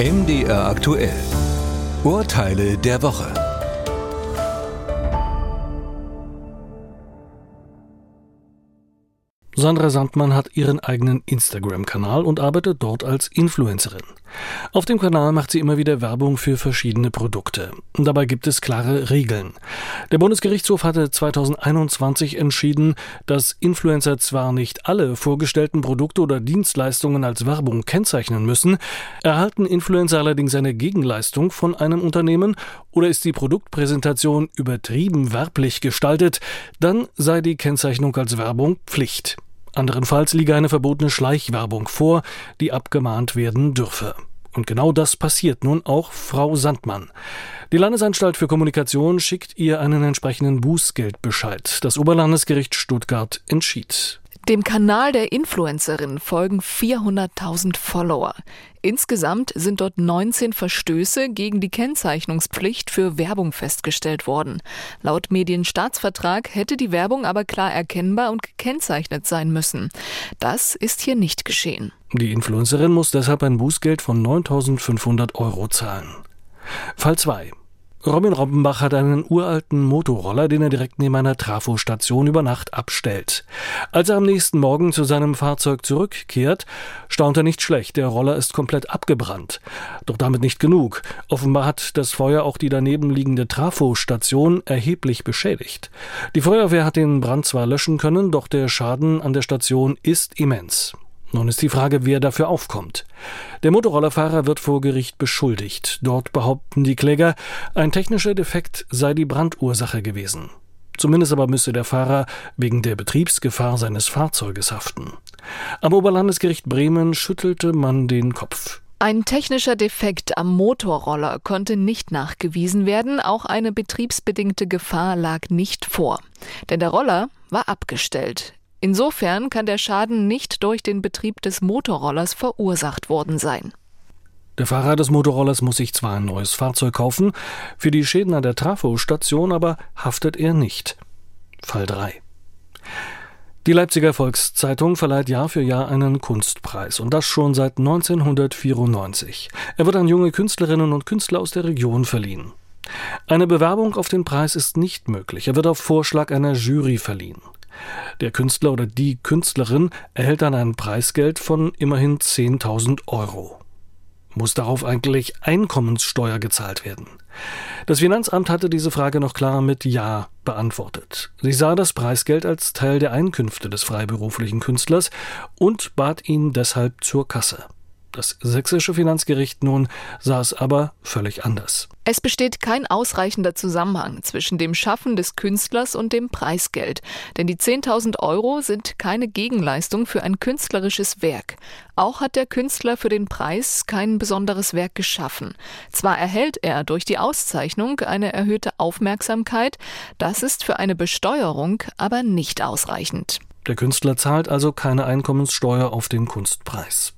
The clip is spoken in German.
MDR aktuell. Urteile der Woche. Sandra Sandmann hat ihren eigenen Instagram-Kanal und arbeitet dort als Influencerin. Auf dem Kanal macht sie immer wieder Werbung für verschiedene Produkte. Dabei gibt es klare Regeln. Der Bundesgerichtshof hatte 2021 entschieden, dass Influencer zwar nicht alle vorgestellten Produkte oder Dienstleistungen als Werbung kennzeichnen müssen, erhalten Influencer allerdings eine Gegenleistung von einem Unternehmen oder ist die Produktpräsentation übertrieben werblich gestaltet, dann sei die Kennzeichnung als Werbung Pflicht. Anderenfalls liege eine verbotene Schleichwerbung vor, die abgemahnt werden dürfe. Und genau das passiert nun auch Frau Sandmann. Die Landesanstalt für Kommunikation schickt ihr einen entsprechenden Bußgeldbescheid. Das Oberlandesgericht Stuttgart entschied. Dem Kanal der Influencerin folgen 400.000 Follower. Insgesamt sind dort 19 Verstöße gegen die Kennzeichnungspflicht für Werbung festgestellt worden. Laut Medienstaatsvertrag hätte die Werbung aber klar erkennbar und gekennzeichnet sein müssen. Das ist hier nicht geschehen. Die Influencerin muss deshalb ein Bußgeld von 9.500 Euro zahlen. Fall 2. Robin Robbenbach hat einen uralten Motorroller, den er direkt neben einer Trafostation über Nacht abstellt. Als er am nächsten Morgen zu seinem Fahrzeug zurückkehrt, staunt er nicht schlecht. Der Roller ist komplett abgebrannt. Doch damit nicht genug. Offenbar hat das Feuer auch die daneben liegende Trafostation erheblich beschädigt. Die Feuerwehr hat den Brand zwar löschen können, doch der Schaden an der Station ist immens. Nun ist die Frage, wer dafür aufkommt. Der Motorrollerfahrer wird vor Gericht beschuldigt. Dort behaupten die Kläger, ein technischer Defekt sei die Brandursache gewesen. Zumindest aber müsse der Fahrer wegen der Betriebsgefahr seines Fahrzeuges haften. Am Oberlandesgericht Bremen schüttelte man den Kopf. Ein technischer Defekt am Motorroller konnte nicht nachgewiesen werden, auch eine betriebsbedingte Gefahr lag nicht vor. Denn der Roller war abgestellt. Insofern kann der Schaden nicht durch den Betrieb des Motorrollers verursacht worden sein. Der Fahrer des Motorrollers muss sich zwar ein neues Fahrzeug kaufen, für die Schäden an der Trafostation aber haftet er nicht. Fall 3. Die Leipziger Volkszeitung verleiht Jahr für Jahr einen Kunstpreis und das schon seit 1994. Er wird an junge Künstlerinnen und Künstler aus der Region verliehen. Eine Bewerbung auf den Preis ist nicht möglich. Er wird auf Vorschlag einer Jury verliehen. Der Künstler oder die Künstlerin erhält dann ein Preisgeld von immerhin 10.000 Euro. Muss darauf eigentlich Einkommenssteuer gezahlt werden? Das Finanzamt hatte diese Frage noch klar mit Ja beantwortet. Sie sah das Preisgeld als Teil der Einkünfte des freiberuflichen Künstlers und bat ihn deshalb zur Kasse. Das sächsische Finanzgericht nun sah es aber völlig anders. Es besteht kein ausreichender Zusammenhang zwischen dem Schaffen des Künstlers und dem Preisgeld, denn die 10.000 Euro sind keine Gegenleistung für ein künstlerisches Werk. Auch hat der Künstler für den Preis kein besonderes Werk geschaffen. Zwar erhält er durch die Auszeichnung eine erhöhte Aufmerksamkeit, das ist für eine Besteuerung aber nicht ausreichend. Der Künstler zahlt also keine Einkommenssteuer auf den Kunstpreis.